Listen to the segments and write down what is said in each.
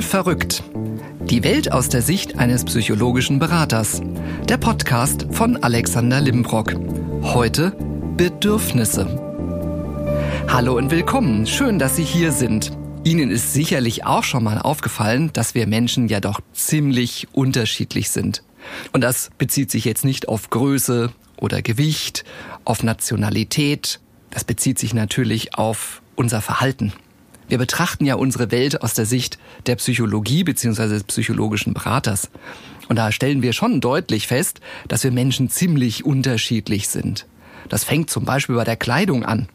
Total verrückt. Die Welt aus der Sicht eines psychologischen Beraters. Der Podcast von Alexander Limbrock. Heute Bedürfnisse. Hallo und willkommen. Schön, dass Sie hier sind. Ihnen ist sicherlich auch schon mal aufgefallen, dass wir Menschen ja doch ziemlich unterschiedlich sind. Und das bezieht sich jetzt nicht auf Größe oder Gewicht, auf Nationalität. Das bezieht sich natürlich auf unser Verhalten. Wir betrachten ja unsere Welt aus der Sicht der Psychologie bzw. des psychologischen Beraters. Und da stellen wir schon deutlich fest, dass wir Menschen ziemlich unterschiedlich sind. Das fängt zum Beispiel bei der Kleidung an.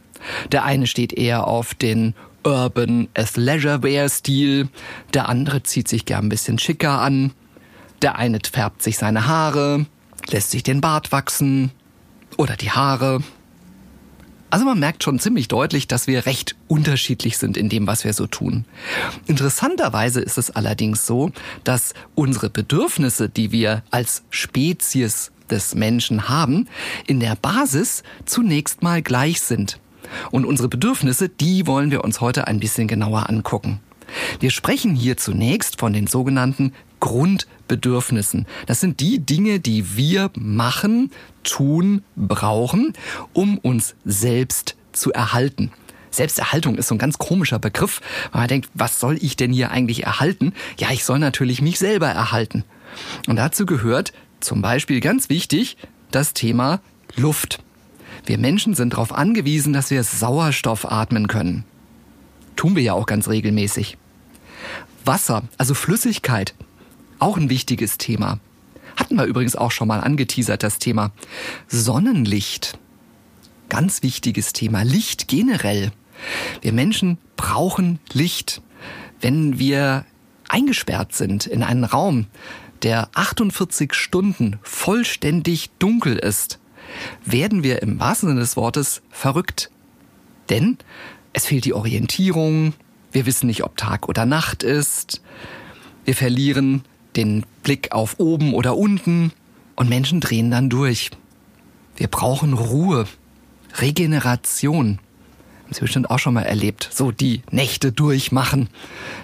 Der eine steht eher auf den Urban Athleisure Wear Stil, der andere zieht sich gern ein bisschen schicker an, der eine färbt sich seine Haare, lässt sich den Bart wachsen oder die Haare also man merkt schon ziemlich deutlich, dass wir recht unterschiedlich sind in dem, was wir so tun. Interessanterweise ist es allerdings so, dass unsere Bedürfnisse, die wir als Spezies des Menschen haben, in der Basis zunächst mal gleich sind. Und unsere Bedürfnisse, die wollen wir uns heute ein bisschen genauer angucken. Wir sprechen hier zunächst von den sogenannten Grundbedürfnissen. Das sind die Dinge, die wir machen, tun, brauchen, um uns selbst zu erhalten. Selbsterhaltung ist so ein ganz komischer Begriff, weil man denkt, was soll ich denn hier eigentlich erhalten? Ja, ich soll natürlich mich selber erhalten. Und dazu gehört zum Beispiel ganz wichtig das Thema Luft. Wir Menschen sind darauf angewiesen, dass wir Sauerstoff atmen können. Tun wir ja auch ganz regelmäßig. Wasser, also Flüssigkeit, auch ein wichtiges Thema. Hatten wir übrigens auch schon mal angeteasert, das Thema. Sonnenlicht. Ganz wichtiges Thema. Licht generell. Wir Menschen brauchen Licht. Wenn wir eingesperrt sind in einen Raum, der 48 Stunden vollständig dunkel ist, werden wir im wahrsten Sinne des Wortes verrückt. Denn es fehlt die Orientierung, wir wissen nicht, ob Tag oder Nacht ist, wir verlieren den Blick auf oben oder unten und Menschen drehen dann durch. Wir brauchen Ruhe, Regeneration. Haben Sie bestimmt auch schon mal erlebt. So die Nächte durchmachen.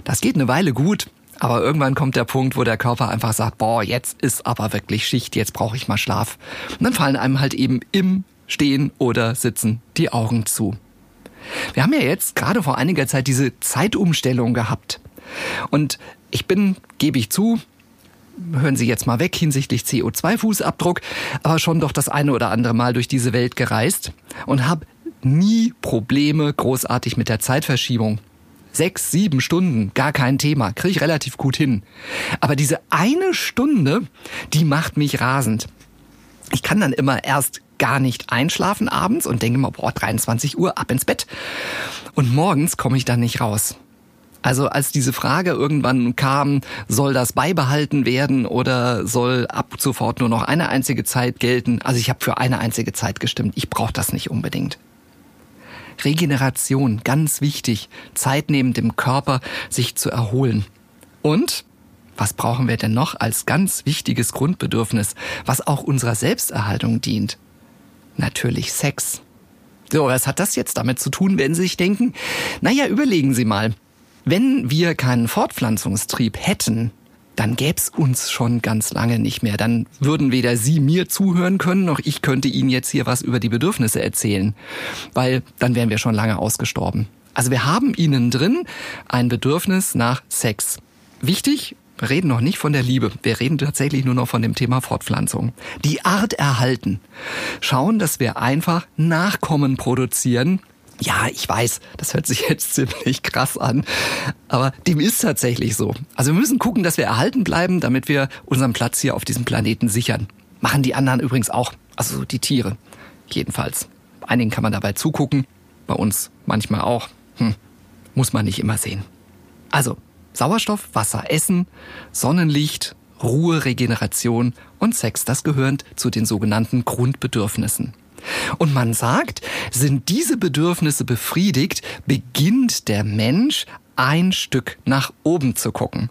Das geht eine Weile gut, aber irgendwann kommt der Punkt, wo der Körper einfach sagt, boah, jetzt ist aber wirklich Schicht, jetzt brauche ich mal Schlaf. Und dann fallen einem halt eben im Stehen oder Sitzen die Augen zu. Wir haben ja jetzt gerade vor einiger Zeit diese Zeitumstellung gehabt. Und ich bin, gebe ich zu, hören Sie jetzt mal weg hinsichtlich CO2-Fußabdruck, aber schon doch das eine oder andere Mal durch diese Welt gereist und habe nie Probleme großartig mit der Zeitverschiebung. Sechs, sieben Stunden, gar kein Thema, kriege ich relativ gut hin. Aber diese eine Stunde, die macht mich rasend. Ich kann dann immer erst gar nicht einschlafen abends und denke mir, boah, 23 Uhr, ab ins Bett. Und morgens komme ich dann nicht raus. Also als diese Frage irgendwann kam, soll das beibehalten werden oder soll ab sofort nur noch eine einzige Zeit gelten? Also ich habe für eine einzige Zeit gestimmt. Ich brauche das nicht unbedingt. Regeneration, ganz wichtig. Zeit nehmen dem Körper, sich zu erholen. Und was brauchen wir denn noch als ganz wichtiges Grundbedürfnis, was auch unserer Selbsterhaltung dient? Natürlich Sex. So, was hat das jetzt damit zu tun, wenn Sie sich denken? Naja, überlegen Sie mal. Wenn wir keinen Fortpflanzungstrieb hätten, dann gäb's uns schon ganz lange nicht mehr. Dann würden weder Sie mir zuhören können, noch ich könnte Ihnen jetzt hier was über die Bedürfnisse erzählen, weil dann wären wir schon lange ausgestorben. Also wir haben Ihnen drin ein Bedürfnis nach Sex. Wichtig, wir reden noch nicht von der Liebe. Wir reden tatsächlich nur noch von dem Thema Fortpflanzung. Die Art erhalten. Schauen, dass wir einfach Nachkommen produzieren, ja, ich weiß, das hört sich jetzt ziemlich krass an, aber dem ist tatsächlich so. Also wir müssen gucken, dass wir erhalten bleiben, damit wir unseren Platz hier auf diesem Planeten sichern. Machen die anderen übrigens auch, also die Tiere jedenfalls. Einigen kann man dabei zugucken, bei uns manchmal auch. Hm, muss man nicht immer sehen. Also Sauerstoff, Wasser, Essen, Sonnenlicht, Ruhe, Regeneration und Sex, das gehören zu den sogenannten Grundbedürfnissen. Und man sagt, sind diese Bedürfnisse befriedigt, beginnt der Mensch ein Stück nach oben zu gucken.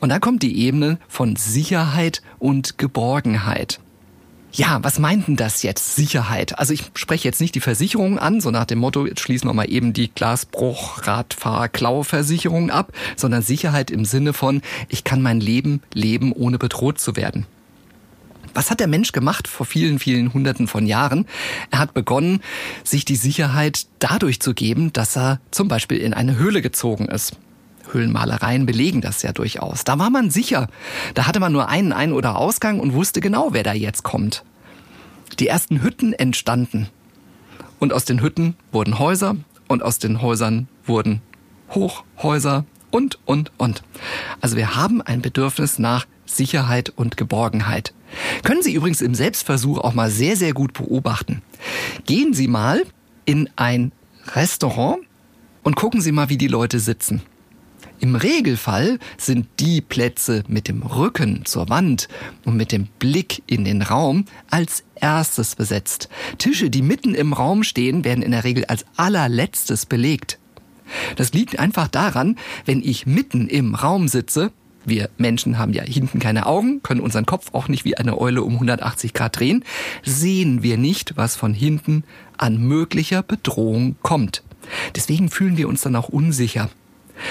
Und da kommt die Ebene von Sicherheit und Geborgenheit. Ja, was meint denn das jetzt? Sicherheit. Also ich spreche jetzt nicht die Versicherung an, so nach dem Motto, jetzt schließen wir mal eben die Glasbruch, Radfahr, Klauversicherung ab, sondern Sicherheit im Sinne von, ich kann mein Leben leben, ohne bedroht zu werden. Was hat der Mensch gemacht vor vielen, vielen Hunderten von Jahren? Er hat begonnen, sich die Sicherheit dadurch zu geben, dass er zum Beispiel in eine Höhle gezogen ist. Höhlenmalereien belegen das ja durchaus. Da war man sicher. Da hatte man nur einen Ein- oder Ausgang und wusste genau, wer da jetzt kommt. Die ersten Hütten entstanden. Und aus den Hütten wurden Häuser und aus den Häusern wurden Hochhäuser und, und, und. Also wir haben ein Bedürfnis nach Sicherheit und Geborgenheit. Können Sie übrigens im Selbstversuch auch mal sehr, sehr gut beobachten. Gehen Sie mal in ein Restaurant und gucken Sie mal, wie die Leute sitzen. Im Regelfall sind die Plätze mit dem Rücken zur Wand und mit dem Blick in den Raum als erstes besetzt. Tische, die mitten im Raum stehen, werden in der Regel als allerletztes belegt. Das liegt einfach daran, wenn ich mitten im Raum sitze, wir Menschen haben ja hinten keine Augen, können unseren Kopf auch nicht wie eine Eule um 180 Grad drehen, sehen wir nicht, was von hinten an möglicher Bedrohung kommt. Deswegen fühlen wir uns dann auch unsicher.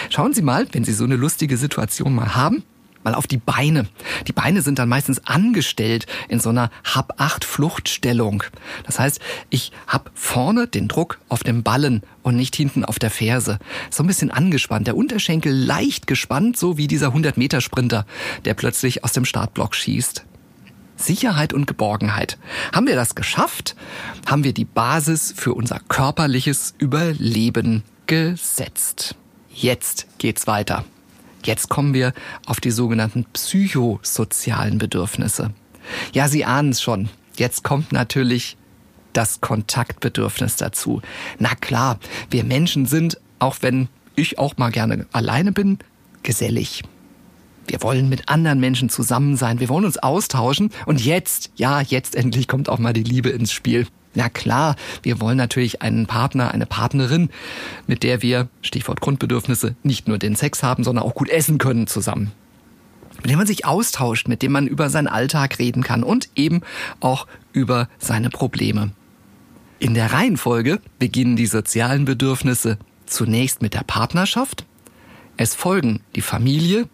Schauen Sie mal, wenn Sie so eine lustige Situation mal haben, mal auf die Beine. Die Beine sind dann meistens angestellt in so einer Hab-8-Fluchtstellung. Das heißt, ich habe vorne den Druck auf dem Ballen und nicht hinten auf der Ferse. So ein bisschen angespannt, der Unterschenkel leicht gespannt, so wie dieser 100-Meter-Sprinter, der plötzlich aus dem Startblock schießt. Sicherheit und Geborgenheit. Haben wir das geschafft? Haben wir die Basis für unser körperliches Überleben gesetzt? Jetzt geht's weiter. Jetzt kommen wir auf die sogenannten psychosozialen Bedürfnisse. Ja, Sie ahnen es schon. Jetzt kommt natürlich das Kontaktbedürfnis dazu. Na klar, wir Menschen sind, auch wenn ich auch mal gerne alleine bin, gesellig. Wir wollen mit anderen Menschen zusammen sein, wir wollen uns austauschen und jetzt, ja, jetzt endlich kommt auch mal die Liebe ins Spiel. Na klar, wir wollen natürlich einen Partner, eine Partnerin, mit der wir, Stichwort Grundbedürfnisse, nicht nur den Sex haben, sondern auch gut essen können zusammen. Mit dem man sich austauscht, mit dem man über seinen Alltag reden kann und eben auch über seine Probleme. In der Reihenfolge beginnen die sozialen Bedürfnisse zunächst mit der Partnerschaft, es folgen die Familie,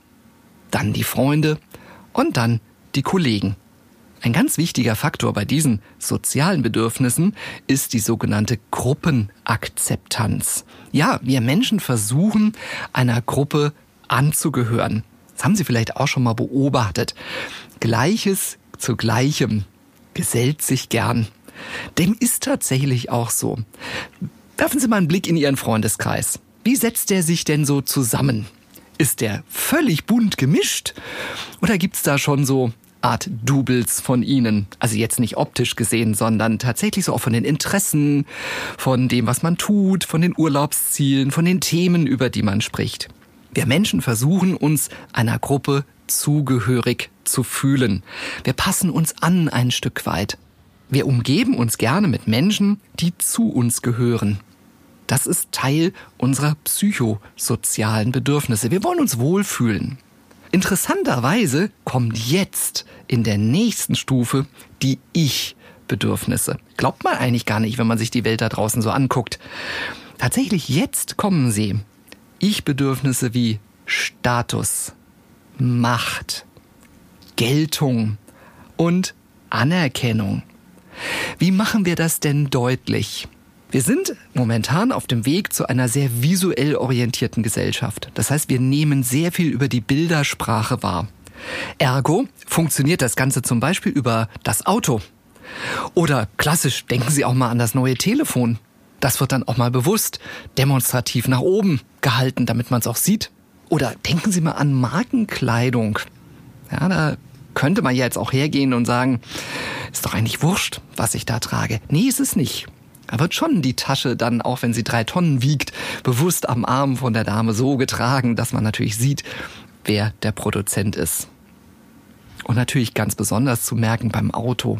dann die Freunde und dann die Kollegen. Ein ganz wichtiger Faktor bei diesen sozialen Bedürfnissen ist die sogenannte Gruppenakzeptanz. Ja, wir Menschen versuchen, einer Gruppe anzugehören. Das haben Sie vielleicht auch schon mal beobachtet. Gleiches zu Gleichem gesellt sich gern. Dem ist tatsächlich auch so. Werfen Sie mal einen Blick in Ihren Freundeskreis. Wie setzt der sich denn so zusammen? Ist der völlig bunt gemischt? Oder gibt's da schon so Art Doubles von ihnen. Also jetzt nicht optisch gesehen, sondern tatsächlich so auch von den Interessen, von dem, was man tut, von den Urlaubszielen, von den Themen, über die man spricht. Wir Menschen versuchen uns einer Gruppe zugehörig zu fühlen. Wir passen uns an ein Stück weit. Wir umgeben uns gerne mit Menschen, die zu uns gehören. Das ist Teil unserer psychosozialen Bedürfnisse. Wir wollen uns wohlfühlen. Interessanterweise kommt jetzt in der nächsten Stufe die Ich-Bedürfnisse. Glaubt man eigentlich gar nicht, wenn man sich die Welt da draußen so anguckt. Tatsächlich jetzt kommen sie. Ich-Bedürfnisse wie Status, Macht, Geltung und Anerkennung. Wie machen wir das denn deutlich? Wir sind momentan auf dem Weg zu einer sehr visuell orientierten Gesellschaft. Das heißt, wir nehmen sehr viel über die Bildersprache wahr. Ergo funktioniert das Ganze zum Beispiel über das Auto. Oder klassisch, denken Sie auch mal an das neue Telefon. Das wird dann auch mal bewusst demonstrativ nach oben gehalten, damit man es auch sieht. Oder denken Sie mal an Markenkleidung. Ja, da könnte man ja jetzt auch hergehen und sagen, ist doch eigentlich wurscht, was ich da trage. Nee, ist es nicht. Da wird schon die Tasche dann, auch wenn sie drei Tonnen wiegt, bewusst am Arm von der Dame so getragen, dass man natürlich sieht, wer der Produzent ist. Und natürlich ganz besonders zu merken beim Auto.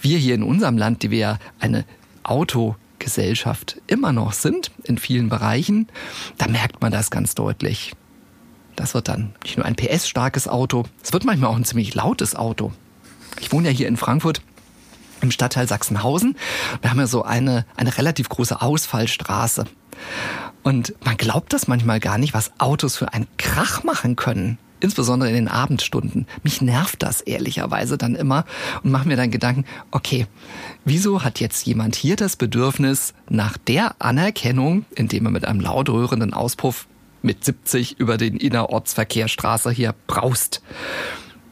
Wir hier in unserem Land, die wir ja eine Autogesellschaft immer noch sind, in vielen Bereichen, da merkt man das ganz deutlich. Das wird dann nicht nur ein PS-starkes Auto, es wird manchmal auch ein ziemlich lautes Auto. Ich wohne ja hier in Frankfurt im Stadtteil Sachsenhausen. Wir haben ja so eine, eine relativ große Ausfallstraße. Und man glaubt das manchmal gar nicht, was Autos für einen Krach machen können. Insbesondere in den Abendstunden. Mich nervt das ehrlicherweise dann immer und mache mir dann Gedanken, okay, wieso hat jetzt jemand hier das Bedürfnis nach der Anerkennung, indem er mit einem laut rührenden Auspuff mit 70 über den Innerortsverkehrsstraße hier braust?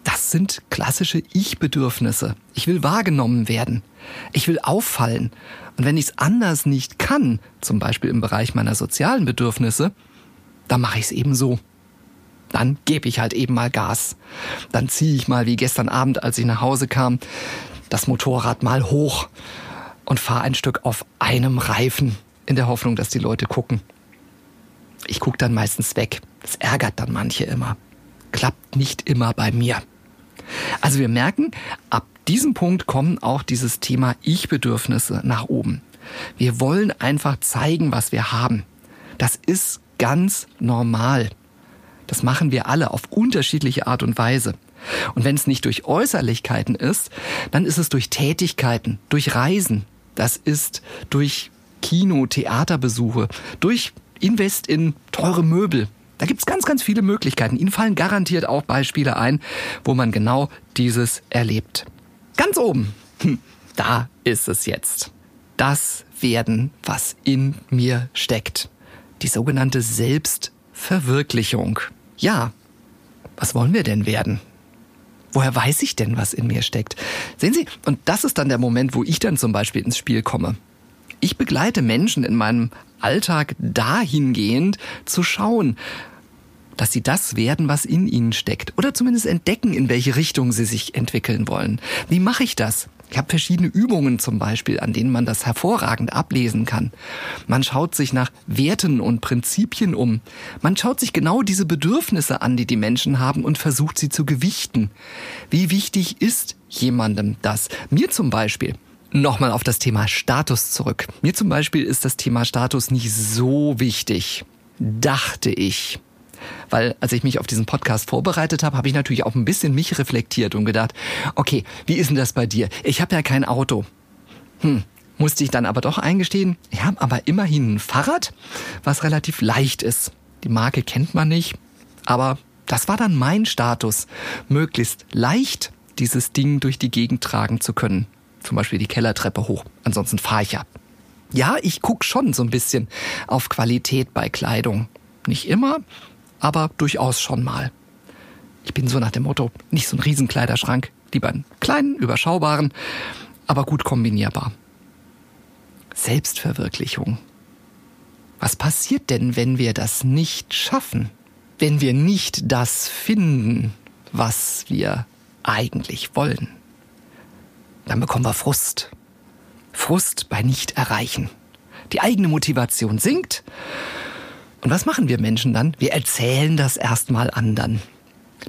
Das sind klassische Ich-Bedürfnisse. Ich will wahrgenommen werden. Ich will auffallen. Und wenn ich es anders nicht kann, zum Beispiel im Bereich meiner sozialen Bedürfnisse, dann mache ich es eben so. Dann gebe ich halt eben mal Gas. Dann ziehe ich mal, wie gestern Abend, als ich nach Hause kam, das Motorrad mal hoch und fahre ein Stück auf einem Reifen, in der Hoffnung, dass die Leute gucken. Ich gucke dann meistens weg. Das ärgert dann manche immer. Klappt nicht immer bei mir. Also wir merken, ab diesem Punkt kommen auch dieses Thema Ich-Bedürfnisse nach oben. Wir wollen einfach zeigen, was wir haben. Das ist ganz normal. Das machen wir alle auf unterschiedliche Art und Weise. Und wenn es nicht durch Äußerlichkeiten ist, dann ist es durch Tätigkeiten, durch Reisen. Das ist durch Kino, Theaterbesuche, durch Invest in teure Möbel, da gibt's ganz, ganz viele Möglichkeiten. Ihnen fallen garantiert auch Beispiele ein, wo man genau dieses erlebt. Ganz oben, hm, da ist es jetzt. Das werden, was in mir steckt. Die sogenannte Selbstverwirklichung. Ja, was wollen wir denn werden? Woher weiß ich denn, was in mir steckt? Sehen Sie, und das ist dann der Moment, wo ich dann zum Beispiel ins Spiel komme. Ich begleite Menschen in meinem Alltag dahingehend zu schauen, dass sie das werden, was in ihnen steckt. Oder zumindest entdecken, in welche Richtung sie sich entwickeln wollen. Wie mache ich das? Ich habe verschiedene Übungen zum Beispiel, an denen man das hervorragend ablesen kann. Man schaut sich nach Werten und Prinzipien um. Man schaut sich genau diese Bedürfnisse an, die die Menschen haben und versucht sie zu gewichten. Wie wichtig ist jemandem das? Mir zum Beispiel. Nochmal auf das Thema Status zurück. Mir zum Beispiel ist das Thema Status nicht so wichtig. Dachte ich. Weil als ich mich auf diesen Podcast vorbereitet habe, habe ich natürlich auch ein bisschen mich reflektiert und gedacht, okay, wie ist denn das bei dir? Ich habe ja kein Auto. Hm, musste ich dann aber doch eingestehen, ich habe aber immerhin ein Fahrrad, was relativ leicht ist. Die Marke kennt man nicht, aber das war dann mein Status, möglichst leicht dieses Ding durch die Gegend tragen zu können. Zum Beispiel die Kellertreppe hoch. Ansonsten fahre ich ja. Ja, ich guck schon so ein bisschen auf Qualität bei Kleidung. Nicht immer, aber durchaus schon mal. Ich bin so nach dem Motto, nicht so ein Riesenkleiderschrank, lieber einen kleinen, überschaubaren, aber gut kombinierbar. Selbstverwirklichung. Was passiert denn, wenn wir das nicht schaffen? Wenn wir nicht das finden, was wir eigentlich wollen? Dann bekommen wir Frust. Frust bei Nicht-Erreichen. Die eigene Motivation sinkt und was machen wir Menschen dann? Wir erzählen das erstmal anderen.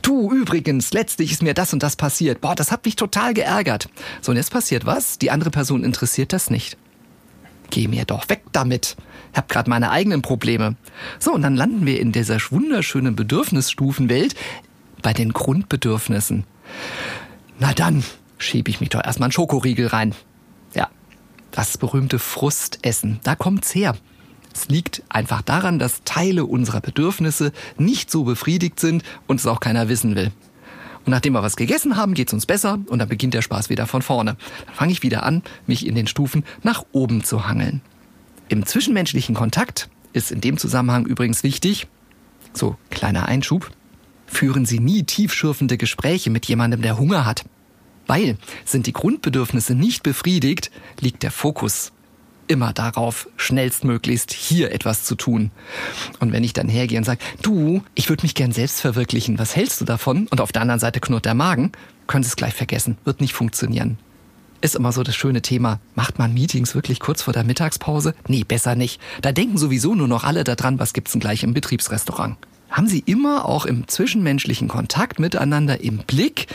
Du, übrigens, letztlich ist mir das und das passiert. Boah, das hat mich total geärgert. So, und jetzt passiert was? Die andere Person interessiert das nicht. Geh mir doch weg damit. Ich hab grad meine eigenen Probleme. So, und dann landen wir in dieser wunderschönen Bedürfnisstufenwelt bei den Grundbedürfnissen. Na dann, schieb ich mich doch erstmal einen Schokoriegel rein. Ja, das berühmte Frustessen. Da kommt's her. Es liegt einfach daran, dass Teile unserer Bedürfnisse nicht so befriedigt sind und es auch keiner wissen will. Und nachdem wir was gegessen haben, geht's uns besser und dann beginnt der Spaß wieder von vorne. Dann fange ich wieder an, mich in den Stufen nach oben zu hangeln. Im zwischenmenschlichen Kontakt ist in dem Zusammenhang übrigens wichtig, so kleiner Einschub, führen Sie nie tiefschürfende Gespräche mit jemandem, der Hunger hat. Weil sind die Grundbedürfnisse nicht befriedigt, liegt der Fokus immer darauf, schnellstmöglichst hier etwas zu tun. Und wenn ich dann hergehe und sage, du, ich würde mich gern selbst verwirklichen, was hältst du davon? Und auf der anderen Seite knurrt der Magen, können Sie es gleich vergessen, wird nicht funktionieren. Ist immer so das schöne Thema. Macht man Meetings wirklich kurz vor der Mittagspause? Nee, besser nicht. Da denken sowieso nur noch alle daran, was gibt's denn gleich im Betriebsrestaurant. Haben Sie immer auch im zwischenmenschlichen Kontakt miteinander im Blick,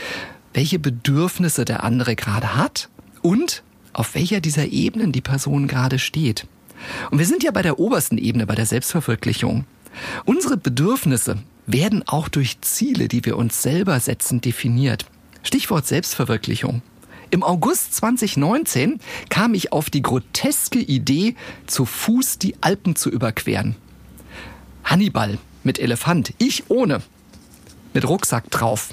welche Bedürfnisse der andere gerade hat und auf welcher dieser Ebenen die Person gerade steht. Und wir sind ja bei der obersten Ebene, bei der Selbstverwirklichung. Unsere Bedürfnisse werden auch durch Ziele, die wir uns selber setzen, definiert. Stichwort Selbstverwirklichung. Im August 2019 kam ich auf die groteske Idee, zu Fuß die Alpen zu überqueren. Hannibal mit Elefant, ich ohne, mit Rucksack drauf.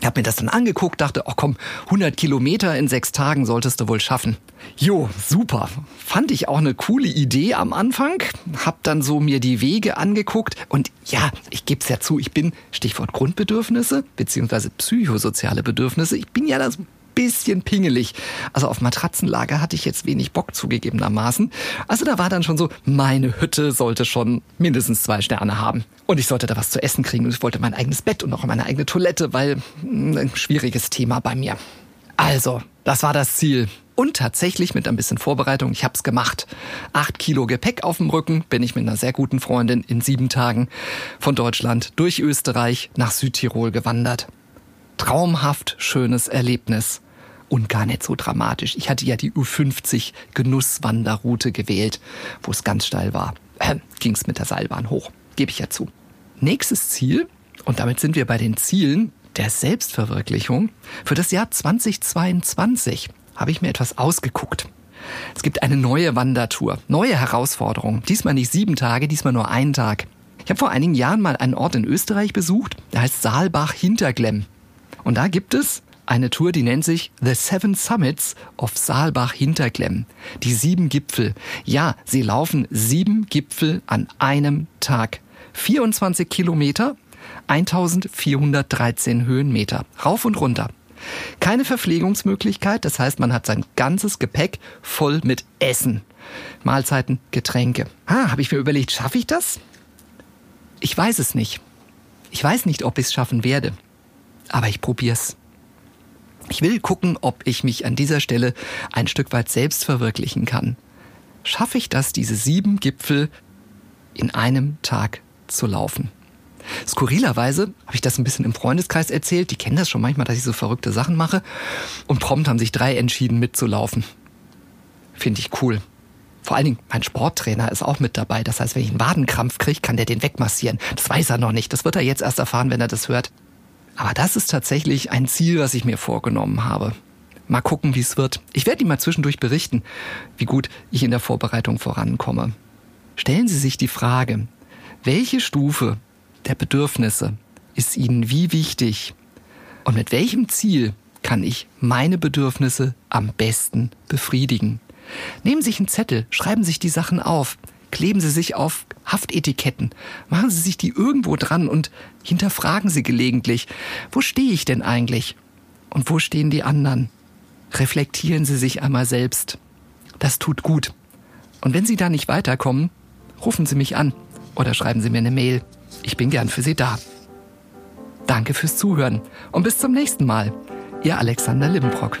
Ich habe mir das dann angeguckt, dachte, oh komm, 100 Kilometer in sechs Tagen solltest du wohl schaffen. Jo, super. Fand ich auch eine coole Idee am Anfang. Hab dann so mir die Wege angeguckt und ja, ich gebe es ja zu, ich bin, Stichwort Grundbedürfnisse, beziehungsweise psychosoziale Bedürfnisse, ich bin ja das bisschen pingelig. Also auf Matratzenlager hatte ich jetzt wenig Bock zugegebenermaßen. Also da war dann schon so, meine Hütte sollte schon mindestens zwei Sterne haben. Und ich sollte da was zu essen kriegen und ich wollte mein eigenes Bett und auch meine eigene Toilette, weil hm, ein schwieriges Thema bei mir. Also, das war das Ziel. Und tatsächlich mit ein bisschen Vorbereitung, ich hab's gemacht. Acht Kilo Gepäck auf dem Rücken bin ich mit einer sehr guten Freundin in sieben Tagen von Deutschland durch Österreich nach Südtirol gewandert traumhaft schönes Erlebnis und gar nicht so dramatisch. Ich hatte ja die U50 Genusswanderroute gewählt, wo es ganz steil war. Äh, es mit der Seilbahn hoch, gebe ich ja zu. Nächstes Ziel, und damit sind wir bei den Zielen der Selbstverwirklichung, für das Jahr 2022 habe ich mir etwas ausgeguckt. Es gibt eine neue Wandertour, neue Herausforderungen. Diesmal nicht sieben Tage, diesmal nur einen Tag. Ich habe vor einigen Jahren mal einen Ort in Österreich besucht, der heißt Saalbach Hinterglemm. Und da gibt es eine Tour, die nennt sich The Seven Summits of Saalbach Hinterklemm. Die sieben Gipfel. Ja, sie laufen sieben Gipfel an einem Tag. 24 Kilometer, 1413 Höhenmeter. Rauf und runter. Keine Verpflegungsmöglichkeit, das heißt, man hat sein ganzes Gepäck voll mit Essen. Mahlzeiten, Getränke. Ah, habe ich mir überlegt, schaffe ich das? Ich weiß es nicht. Ich weiß nicht, ob ich es schaffen werde aber ich probier's. Ich will gucken, ob ich mich an dieser Stelle ein Stück weit selbst verwirklichen kann. Schaffe ich das, diese sieben Gipfel in einem Tag zu laufen? Skurrilerweise habe ich das ein bisschen im Freundeskreis erzählt. Die kennen das schon manchmal, dass ich so verrückte Sachen mache. Und prompt haben sich drei entschieden, mitzulaufen. Finde ich cool. Vor allen Dingen, mein Sporttrainer ist auch mit dabei. Das heißt, wenn ich einen Wadenkrampf kriege, kann der den wegmassieren. Das weiß er noch nicht. Das wird er jetzt erst erfahren, wenn er das hört. Aber das ist tatsächlich ein Ziel, was ich mir vorgenommen habe. Mal gucken, wie es wird. Ich werde Ihnen mal zwischendurch berichten, wie gut ich in der Vorbereitung vorankomme. Stellen Sie sich die Frage, welche Stufe der Bedürfnisse ist Ihnen wie wichtig und mit welchem Ziel kann ich meine Bedürfnisse am besten befriedigen? Nehmen Sie sich einen Zettel, schreiben Sie sich die Sachen auf, kleben Sie sich auf Haftetiketten, machen Sie sich die irgendwo dran und hinterfragen Sie gelegentlich, wo stehe ich denn eigentlich? Und wo stehen die anderen? Reflektieren Sie sich einmal selbst. Das tut gut. Und wenn Sie da nicht weiterkommen, rufen Sie mich an oder schreiben Sie mir eine Mail. Ich bin gern für Sie da. Danke fürs Zuhören und bis zum nächsten Mal. Ihr Alexander Limmbrock.